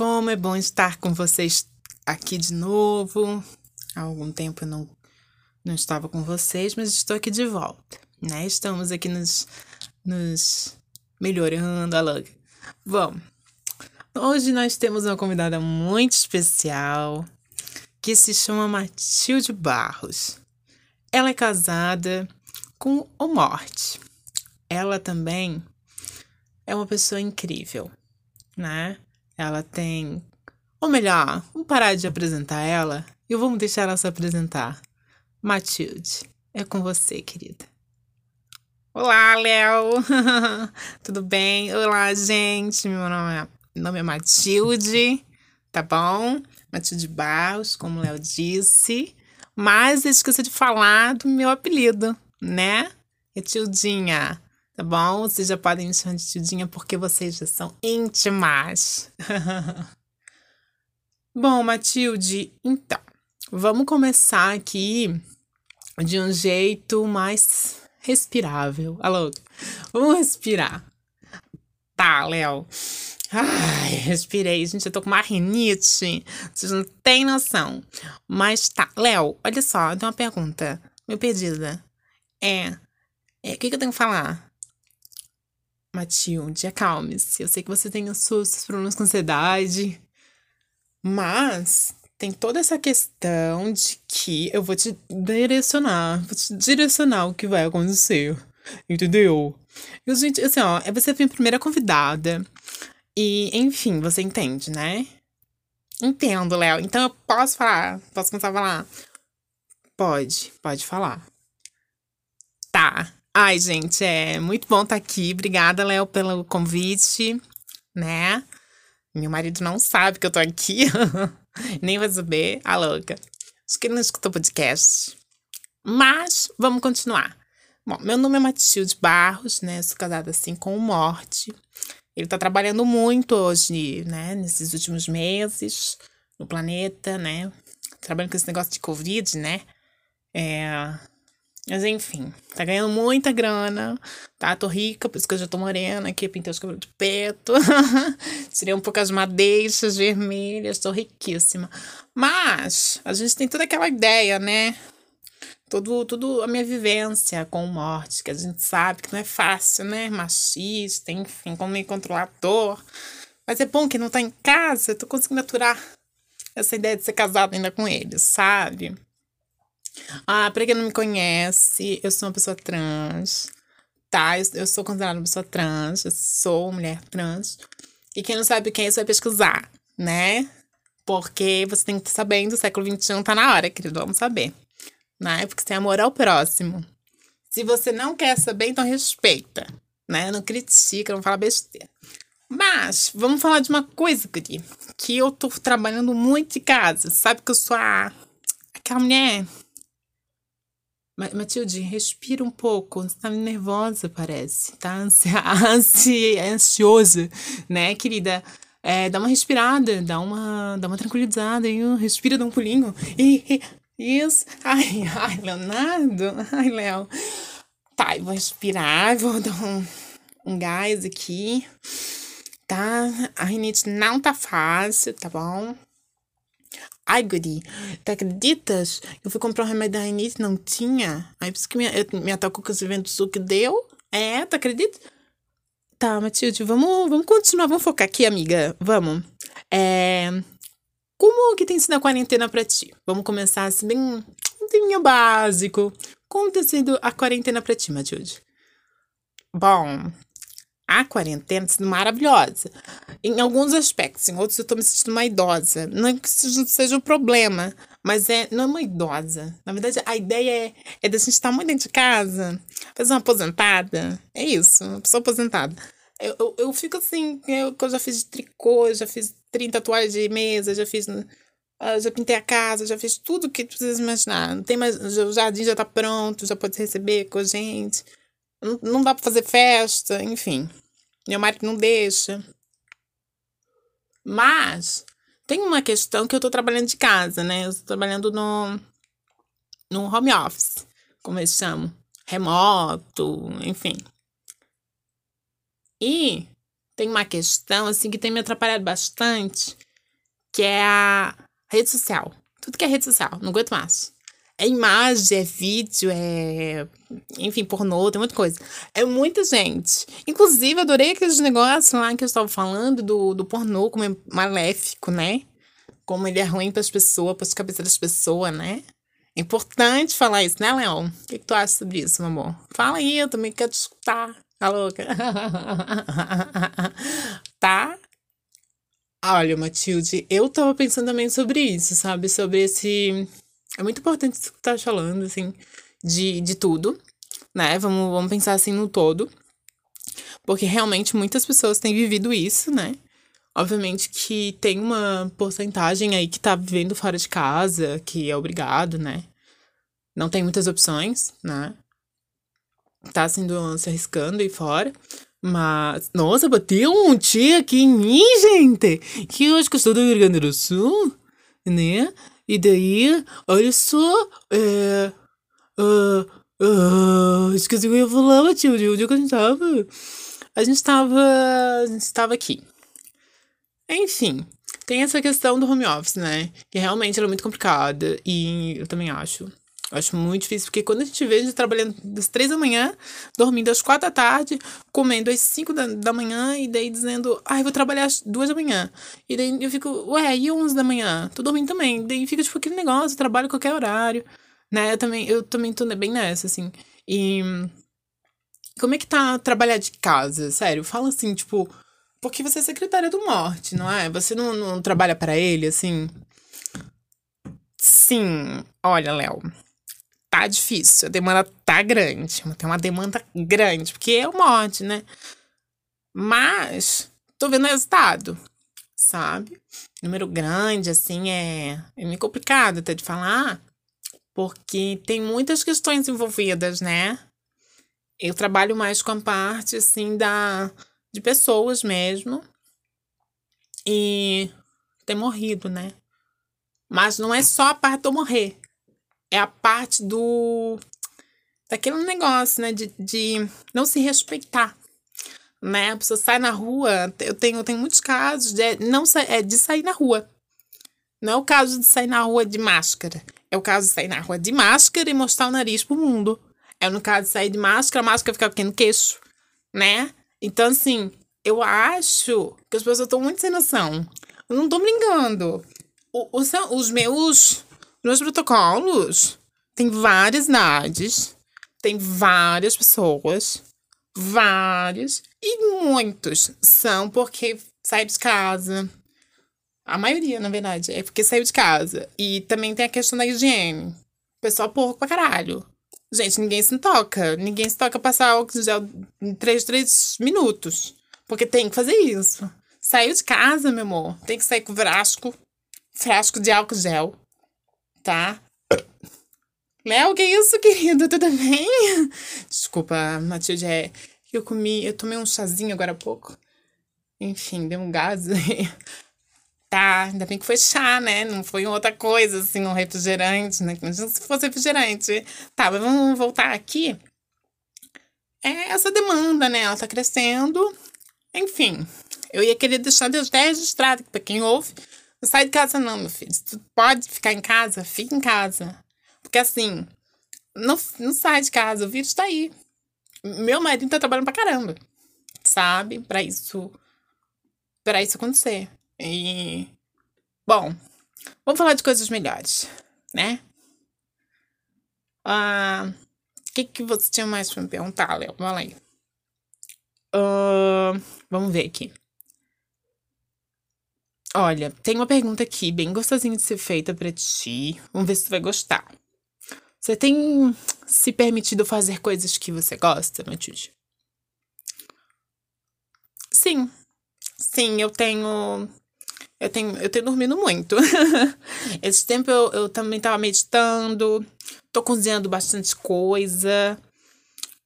como é bom estar com vocês aqui de novo. Há algum tempo eu não, não estava com vocês, mas estou aqui de volta, né? Estamos aqui nos, nos melhorando a logo. Bom, hoje nós temos uma convidada muito especial que se chama Matilde Barros. Ela é casada com o Morte. Ela também é uma pessoa incrível, né? Ela tem. Ou melhor, vamos parar de apresentar ela e vamos deixar ela se apresentar. Matilde, é com você, querida. Olá, Léo! Tudo bem? Olá, gente! Meu nome é, meu nome é Matilde, tá bom? Matilde Barros, como o Léo disse. Mas esqueci de falar do meu apelido, né? É Tildinha tá bom? Vocês já podem me chamar de Tildinha porque vocês já são íntimas. bom, Matilde, então, vamos começar aqui de um jeito mais respirável. Alô, vamos respirar. Tá, Léo. Ai, respirei, gente. Eu tô com uma rinite. Vocês não têm noção. Mas tá, Léo, olha só, tenho uma pergunta. Meu perdida. É. É, o que, que eu tenho que falar? Matilde, acalme-se. Eu sei que você tem os seus problemas com ansiedade, mas tem toda essa questão de que eu vou te direcionar, vou te direcionar o que vai acontecer. Entendeu? E, gente, assim, ó, é você a minha primeira convidada. E, enfim, você entende, né? Entendo, Léo. Então eu posso falar? Posso começar a falar? Pode, pode falar. Ai, gente, é muito bom estar tá aqui. Obrigada, Léo, pelo convite, né? Meu marido não sabe que eu tô aqui, nem vai saber, a louca. Acho que ele não escutou podcast. Mas vamos continuar. Bom, meu nome é Matilde Barros, né? Sou casada assim com o Morte. Ele tá trabalhando muito hoje, né? Nesses últimos meses no planeta, né? Trabalhando com esse negócio de Covid, né? É, mas enfim, tá ganhando muita grana, tá? Tô rica, por isso que eu já tô morena aqui, pintei os cabelos de preto. Tirei um pouco as madeixas vermelhas, tô riquíssima. Mas a gente tem toda aquela ideia, né? Tudo, tudo a minha vivência com morte, que a gente sabe que não é fácil, né? Machista, enfim, como meio controlador. Mas é bom que não tá em casa, eu tô conseguindo aturar essa ideia de ser casado ainda com ele, sabe? Ah, pra quem não me conhece, eu sou uma pessoa trans, tá? Eu, eu sou considerada uma pessoa trans, eu sou mulher trans. E quem não sabe quem é, isso vai pesquisar, né? Porque você tem que estar sabendo, o século XXI tá na hora, querido, vamos saber. Né? Porque tem amor ao próximo. Se você não quer saber, então respeita, né? Não critica, não fala besteira. Mas, vamos falar de uma coisa, Guri, que eu tô trabalhando muito em casa. Sabe que eu sou a... aquela mulher Matilde, respira um pouco. Você tá nervosa, parece. Tá ansi ansi ansiosa, né, querida? É, dá uma respirada, dá uma, dá uma tranquilizada aí, respira, dá um pulinho. E, e, isso. Ai, ai, Leonardo. Ai, Léo. Tá, eu vou respirar, vou dar um, um gás aqui. Tá? A rinite não tá fácil, tá bom? Ai, Guri, tu acreditas? Eu fui comprar um remédio da rinite, não tinha. Aí por isso que me, me atacou com esse vento sul que deu. É, tu acredita? Tá, Matilde, vamos, vamos continuar, vamos focar aqui, amiga. Vamos. É. Como que tem sido a quarentena pra ti? Vamos começar assim, bem, bem básico. Como tem sido a quarentena pra ti, Matilde? Bom, a quarentena sendo maravilhosa. Em alguns aspectos, em outros eu tô me sentindo uma idosa. Não é que isso seja um problema, mas é, não é uma idosa. Na verdade, a ideia é, é da gente estar muito dentro de casa, fazer uma aposentada. É isso, uma pessoa aposentada. Eu, eu, eu fico assim, eu, eu já fiz tricô, já fiz 30 toalhas de mesa, já fiz. Uh, já pintei a casa, já fiz tudo que tu precisa imaginar. Não tem mais, o jardim já tá pronto, já pode receber com a gente. Não, não dá pra fazer festa, enfim. Meu marido não deixa. Mas tem uma questão que eu tô trabalhando de casa, né? Eu tô trabalhando no, no home office, como eles chamam. Remoto, enfim. E tem uma questão, assim, que tem me atrapalhado bastante, que é a rede social. Tudo que é rede social, não aguento mais. É imagem, é vídeo, é. Enfim, pornô, tem muita coisa. É muita gente. Inclusive, adorei aqueles negócios lá que eu estava falando do, do pornô como é maléfico, né? Como ele é ruim para as pessoas, para as cabeças das pessoas, né? É importante falar isso, né, Leon? O que, que tu acha sobre isso, meu amor? Fala aí, eu também quero te escutar. Tá louca? tá? Olha, Matilde, eu tava pensando também sobre isso, sabe? Sobre esse é muito importante isso que tá falando, assim, de, de tudo, né? Vamos, vamos pensar assim no todo. Porque realmente muitas pessoas têm vivido isso, né? Obviamente que tem uma porcentagem aí que tá vivendo fora de casa, que é obrigado, né? Não tem muitas opções, né? Tá sendo se arriscando aí fora. Mas, nossa, bateu um tia aqui em mim, gente! Que acho que eu sou do Rio Grande do Sul, né? E daí, olha só, é. Uh, uh, esqueci o que eu ia falar, Matilde. Onde é que a gente tava? A gente tava. A gente tava aqui. Enfim, tem essa questão do home office, né? Que realmente ela é muito complicada. E eu também acho. Acho muito difícil, porque quando a gente vê a gente trabalhando das três da manhã, dormindo às quatro da tarde, comendo às cinco da, da manhã, e daí dizendo, ai, ah, vou trabalhar às duas da manhã. E daí eu fico, ué, e onze da manhã? Tô dormindo também. Daí fica, tipo, aquele negócio, trabalho qualquer horário. Né? Eu também, eu também tô bem nessa, assim. E. Como é que tá trabalhar de casa? Sério, fala assim, tipo. Porque você é secretária do Morte, não é? Você não, não trabalha para ele, assim? Sim, olha, Léo tá difícil, a demanda tá grande. Tem uma demanda grande, porque é o mod, né? Mas tô vendo resultado, sabe? Número grande, assim, é, é meio complicado até de falar, porque tem muitas questões envolvidas, né? Eu trabalho mais com a parte, assim, da, de pessoas mesmo. E ter morrido, né? Mas não é só a parte do morrer é a parte do. daquele negócio, né? De, de não se respeitar. Né? A pessoa sai na rua. Eu tenho, eu tenho muitos casos de, não, é, de sair na rua. Não é o caso de sair na rua de máscara. É o caso de sair na rua de máscara e mostrar o nariz pro mundo. É no caso de sair de máscara, a máscara fica pequeno queixo, né? Então, assim, eu acho que as pessoas estão muito sem noção. Eu não tô brincando. O, os meus nos protocolos, tem várias idades, tem várias pessoas, vários, e muitos são porque saiu de casa. A maioria, na verdade, é porque saiu de casa. E também tem a questão da higiene. pessoal porco pra caralho. Gente, ninguém se toca. Ninguém se toca passar álcool gel em 3, 3 minutos. Porque tem que fazer isso. Saiu de casa, meu amor. Tem que sair com frasco. Frasco de álcool gel tá? Léo, que isso, querido? Tudo bem? Desculpa, Matilde, é. Eu comi, eu tomei um chazinho agora há pouco. Enfim, deu um gás. tá, ainda bem que foi chá, né? Não foi outra coisa, assim, um refrigerante, né? Imagina se fosse refrigerante. Tá, mas vamos voltar aqui. É essa demanda, né? Ela tá crescendo. Enfim, eu ia querer deixar Deus registrado, pra quem ouve, não sai de casa, não, meu filho. Se tu pode ficar em casa, fica em casa. Porque assim, não, não sai de casa, o vírus tá aí. Meu marido tá trabalhando pra caramba. Sabe? Pra isso. Pra isso acontecer. E. Bom, vamos falar de coisas melhores, né? Ah. O que, que você tinha mais pra me perguntar, Léo? Vamos aí. Uh, vamos ver aqui. Olha, tem uma pergunta aqui, bem gostosinha de ser feita para ti. Vamos ver se tu vai gostar. Você tem se permitido fazer coisas que você gosta, Matilde? Sim. Sim, eu tenho. Eu tenho, eu tenho dormido muito. Esse tempo eu, eu também tava meditando, tô cozinhando bastante coisa,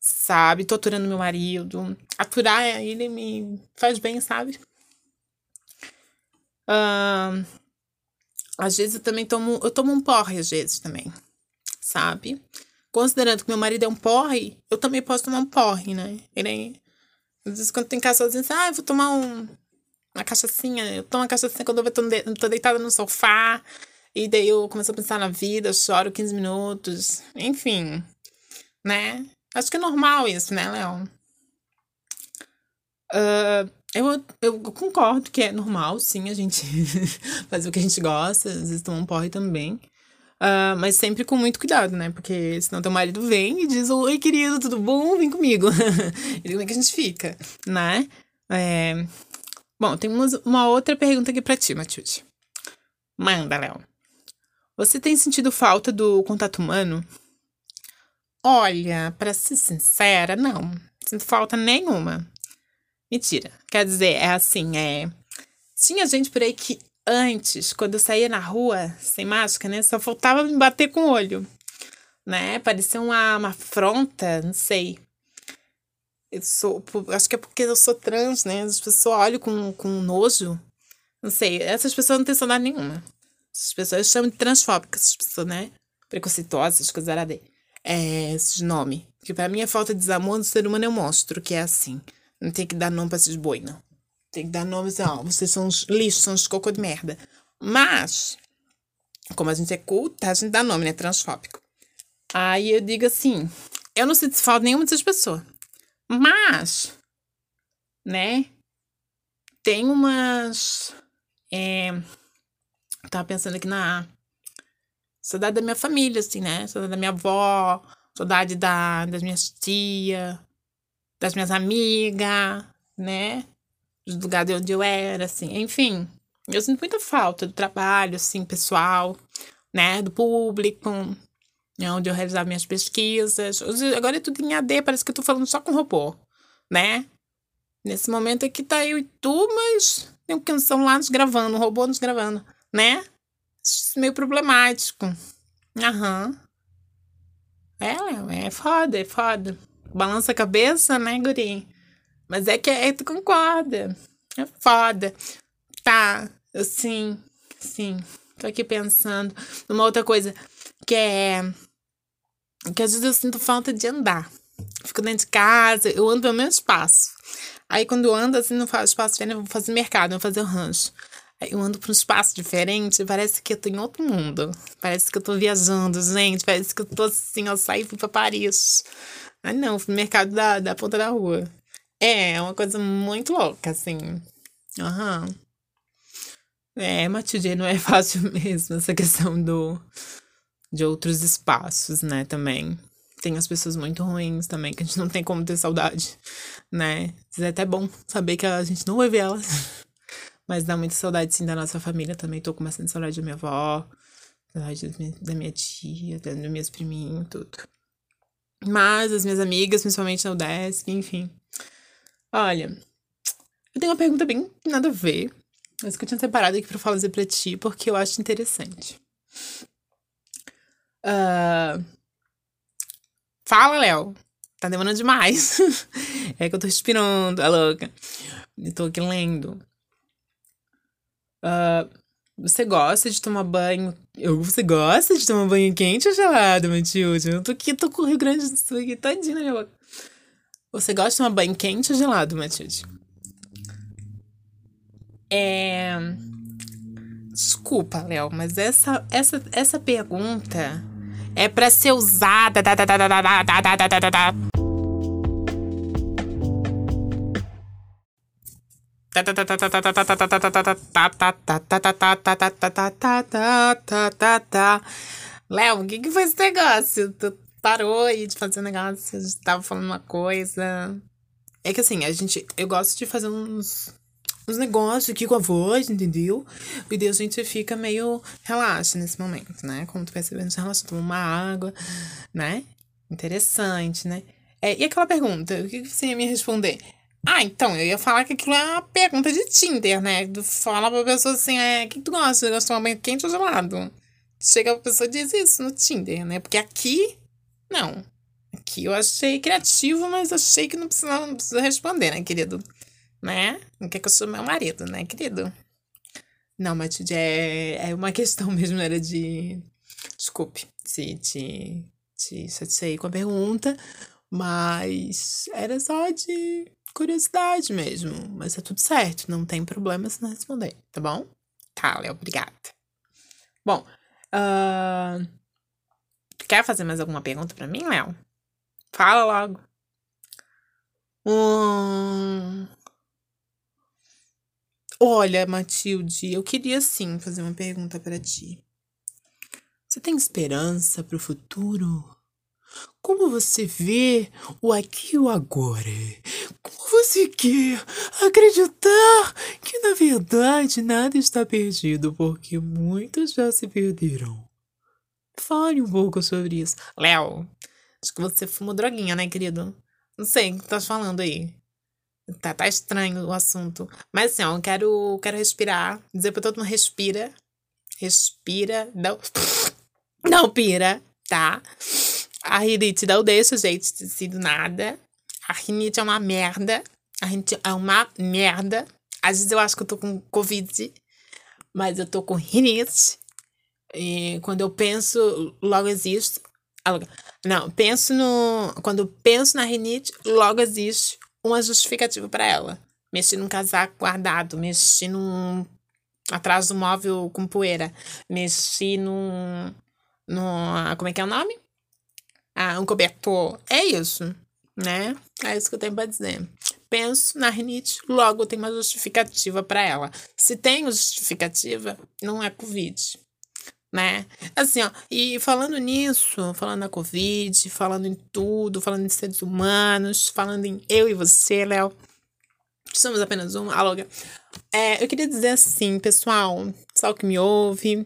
sabe? Tô aturando meu marido. Aturar ele me faz bem, sabe? Uh, às vezes eu também tomo. Eu tomo um porre, às vezes também. Sabe? Considerando que meu marido é um porre, eu também posso tomar um porre, né? Ele é, Às vezes quando tem casa sozinho, assim, ah, eu vou tomar um. uma cachaçinha. Eu tomo uma cachaçinha quando eu tô, de, tô deitada no sofá. E daí eu começo a pensar na vida, choro 15 minutos. Enfim, né? Acho que é normal isso, né, Léo? Uh, eu, eu concordo que é normal, sim, a gente fazer o que a gente gosta, às vezes tomar um porre também. Uh, mas sempre com muito cuidado, né? Porque senão teu marido vem e diz: Oi, querido, tudo bom? Vem comigo. e como é que a gente fica, né? É... Bom, tem uma, uma outra pergunta aqui pra ti, Matilde. Manda, Léo. Você tem sentido falta do contato humano? Olha, para ser sincera, não. Sinto falta nenhuma. Mentira. Quer dizer, é assim, é. Tinha gente por aí que antes, quando eu saía na rua sem máscara, né, só faltava me bater com o olho. Né? Parecia uma, uma afronta, não sei. Eu sou. Acho que é porque eu sou trans, né? As pessoas olham com, com nojo. Não sei. Essas pessoas não têm saudade nenhuma. Essas pessoas chamo de transfóbicas, essas pessoas, né? Preconceituosas, coisas aradas. É, esses nomes. Que pra mim é falta de desamor do ser humano é um monstro, que é assim. Não tem que dar nome pra esses boi, não. Tem que dar nome assim, ó, vocês são uns lixos, são uns cocô de merda. Mas, como a gente é culta, a gente dá nome, né? Transfóbico. Aí eu digo assim, eu não sinto falta nenhuma dessas pessoas. Mas, né? Tem umas. É, tava pensando aqui na saudade da minha família, assim, né? Saudade da minha avó, saudade da, das minhas tias, das minhas amigas, né? Dos lugares onde eu era, assim, enfim. Eu sinto muita falta do trabalho, assim, pessoal, né? Do público, né? onde eu realizava minhas pesquisas. Agora é tudo em AD, parece que eu tô falando só com robô, né? Nesse momento aqui tá eu e tu, mas tem um canção lá nos gravando, um robô nos gravando, né? Isso é meio problemático. Aham. É, é foda, é foda. Balança a cabeça, né, guri? Mas é que é, tu concorda. É foda. Tá, assim, sim. Tô aqui pensando numa outra coisa que é. Que às vezes eu sinto falta de andar. Fico dentro de casa, eu ando pelo mesmo espaço. Aí quando eu ando assim, faço espaço diferente, eu vou fazer mercado, eu vou fazer o rancho. Aí eu ando para um espaço diferente, parece que eu tô em outro mundo. Parece que eu tô viajando, gente. Parece que eu tô assim, eu saí e fui pra Paris. Ah, não, fui no mercado da, da ponta da rua. É, é uma coisa muito louca, assim. Aham. Uhum. É, Matilde, não é fácil mesmo essa questão do de outros espaços, né, também. Tem as pessoas muito ruins também, que a gente não tem como ter saudade, né? É até bom saber que a gente não vai ver elas. Mas dá muita saudade, sim, da nossa família também. Tô com bastante saudade da minha avó, saudade da minha tia, das minhas priminhas, tudo. Mas as minhas amigas, principalmente na UDESC, enfim. Olha, eu tenho uma pergunta bem nada a ver, mas que eu tinha separado aqui pra fazer pra ti, porque eu acho interessante. Uh... Fala, Léo. Tá demorando demais. é que eu tô respirando, a louca. Eu tô aqui lendo. Uh, você gosta de tomar banho. Você gosta de tomar banho quente ou gelado, Matilde? Eu tô aqui, tô com o Rio Grande do Sul aqui todinho na minha boca. Você gosta de tomar banho quente ou gelado, Matilde? É. Desculpa, Léo, mas essa, essa, essa pergunta é para ser usada. Léo, o que, que foi esse negócio? Tu parou aí de fazer um negócio, a gente tava falando uma coisa. É que assim, a gente. Eu gosto de fazer uns, uns negócios aqui com a voz, entendeu? E daí a gente fica meio relaxa nesse momento, né? Como tu percebendo, relaxa, toma uma água, né? Interessante, né? É, e aquela pergunta, o que você ia me responder? Ah, então, eu ia falar que aquilo é uma pergunta de Tinder, né? Tu fala pra pessoa assim, é, o que tu gosta? Gosta de tomar banho quente ou gelado? Chega a pessoa e diz isso no Tinder, né? Porque aqui, não. Aqui eu achei criativo, mas achei que não precisa, não precisa responder, né, querido? Né? Não quer que eu sou meu marido, né, querido? Não, Matilde, é, é uma questão mesmo, era de... Desculpe se te, te satisfei com a pergunta, mas era só de curiosidade mesmo. Mas é tudo certo, não tem problema se não responder, tá bom? Tá, Léo, obrigada. Bom, uh... quer fazer mais alguma pergunta para mim, Léo? Fala logo. Hum... Olha, Matilde, eu queria sim fazer uma pergunta para ti. Você tem esperança para o futuro? Como você vê o aqui e o agora? Como você quer acreditar que na verdade nada está perdido, porque muitos já se perderam? Fale um pouco sobre isso. Léo, acho que você fumou droguinha, né, querido? Não sei o que tá falando aí. Tá, tá estranho o assunto. Mas assim, ó, eu quero, quero respirar. Dizer pra todo mundo: respira. Respira. Não. Não pira, tá? A rinite não deixa gente de sido nada. A rinite é uma merda. A rinite é uma merda. Às vezes eu acho que eu tô com Covid, mas eu tô com rinite. E quando eu penso, logo existe. Não, penso no. Quando penso na rinite, logo existe uma justificativa para ela. Mexi num casaco guardado, mexi num. atrás do móvel com poeira, mexi num. no. como é que é o nome? Ah, um cobertor. É isso, né? É isso que eu tenho para dizer. Penso na rinite, logo tem uma justificativa para ela. Se tem justificativa, não é Covid né? Assim, ó, e falando nisso, falando na Covid, falando em tudo, falando em seres humanos, falando em eu e você, Léo. Somos apenas um, aloga. É, eu queria dizer assim, pessoal, só que me ouve.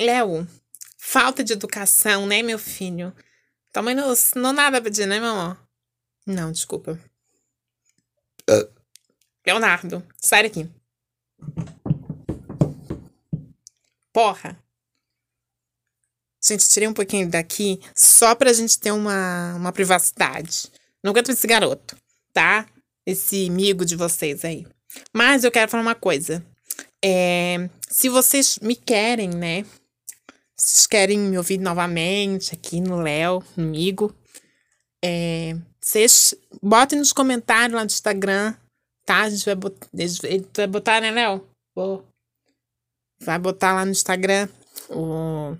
Léo, falta de educação, né, meu filho? Também não, não nada pra dizer, né, amor? Não, desculpa. Uh. Leonardo, sai daqui. Porra! Gente, tirei um pouquinho daqui só pra gente ter uma, uma privacidade. Não aguento esse garoto, tá? Esse amigo de vocês aí. Mas eu quero falar uma coisa. É, se vocês me querem, né? Se vocês querem me ouvir novamente aqui no Léo, comigo, é, vocês botem nos comentários lá do Instagram, tá? A gente vai botar, vai botar né, Léo? Vai botar lá no Instagram o.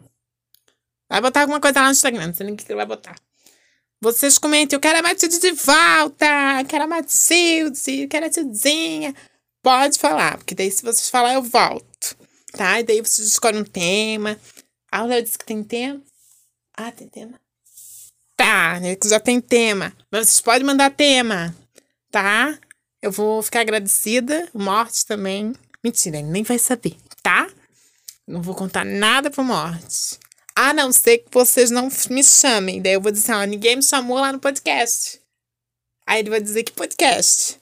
Vai botar alguma coisa lá no Instagram, não sei nem o que vai botar. Vocês comentem, eu quero a Matilde de volta, eu quero a Matilde, eu quero a Tilzinha. Pode falar, porque daí se vocês falar, eu volto. Tá? E daí vocês escolhem um tema. O Léo disse que tem tema. Ah, tem tema. Tá, né? já tem tema. Mas vocês podem mandar tema, tá? Eu vou ficar agradecida. Morte também. Mentira, ele nem vai saber tá? Não vou contar nada pro Morte. A não ser que vocês não me chamem. Daí eu vou dizer, ó, ninguém me chamou lá no podcast. Aí ele vai dizer que podcast.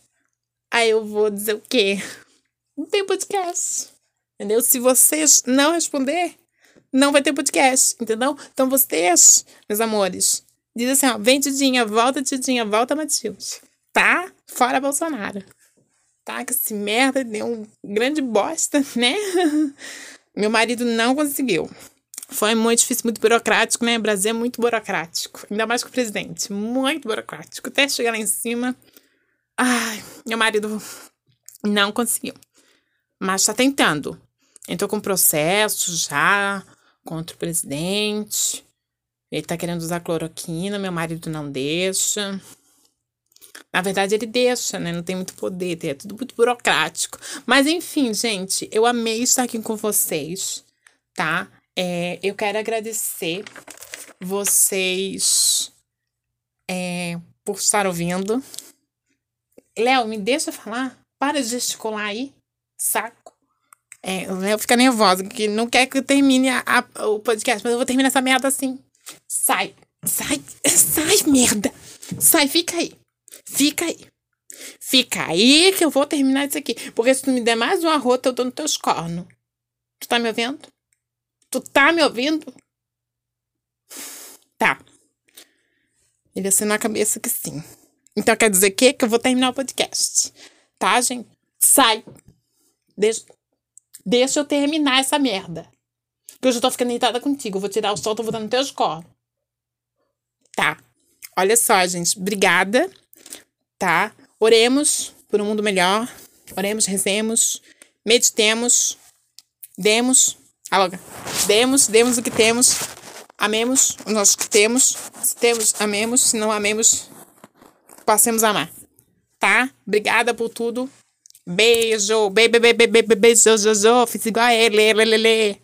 Aí eu vou dizer o quê? Não tem podcast. Entendeu? Se vocês não responder, não vai ter podcast, entendeu? Então vocês, meus amores, diz assim, ó, vem Tidinha, volta Tidinha, volta Matilde, tá? Fora Bolsonaro tá? Que esse merda deu um grande bosta, né? Meu marido não conseguiu. Foi muito difícil, muito burocrático, né? O Brasil é muito burocrático. Ainda mais com o presidente. Muito burocrático. Até chegar lá em cima. Ai, meu marido não conseguiu. Mas tá tentando. Entrou com processo já contra o presidente. Ele tá querendo usar cloroquina, meu marido não deixa. Na verdade, ele deixa, né? Não tem muito poder, é tudo muito burocrático. Mas enfim, gente, eu amei estar aqui com vocês, tá? É, eu quero agradecer vocês é, por estar ouvindo. Léo, me deixa falar. Para de gesticular aí. Saco. É, o Léo fica nervosa, que não quer que eu termine a, a, o podcast, mas eu vou terminar essa merda assim. Sai. Sai. Sai, merda. Sai, fica aí. Fica aí. Fica aí que eu vou terminar isso aqui. Porque se tu me der mais uma rota, eu dou no teus cornos. Tu tá me ouvindo? Tu tá me ouvindo? Tá. Ele assinou a cabeça que sim. Então quer dizer que, que eu vou terminar o podcast. Tá, gente? Sai. Deixa, deixa eu terminar essa merda. Que eu já tô ficando irritada contigo. Eu vou tirar o sol, tô no teus cornos. Tá. Olha só, gente. Obrigada tá? Oremos por um mundo melhor. Oremos, rezemos, meditemos, demos, aloga, demos, demos o que temos, amemos o nosso que temos. Se temos, amemos. Se não amemos, passemos a amar. Tá? Obrigada por tudo. Beijo, beijo, beijo, beijo, beijo, beijo, beijo, fiz igual a ele, ele, ele.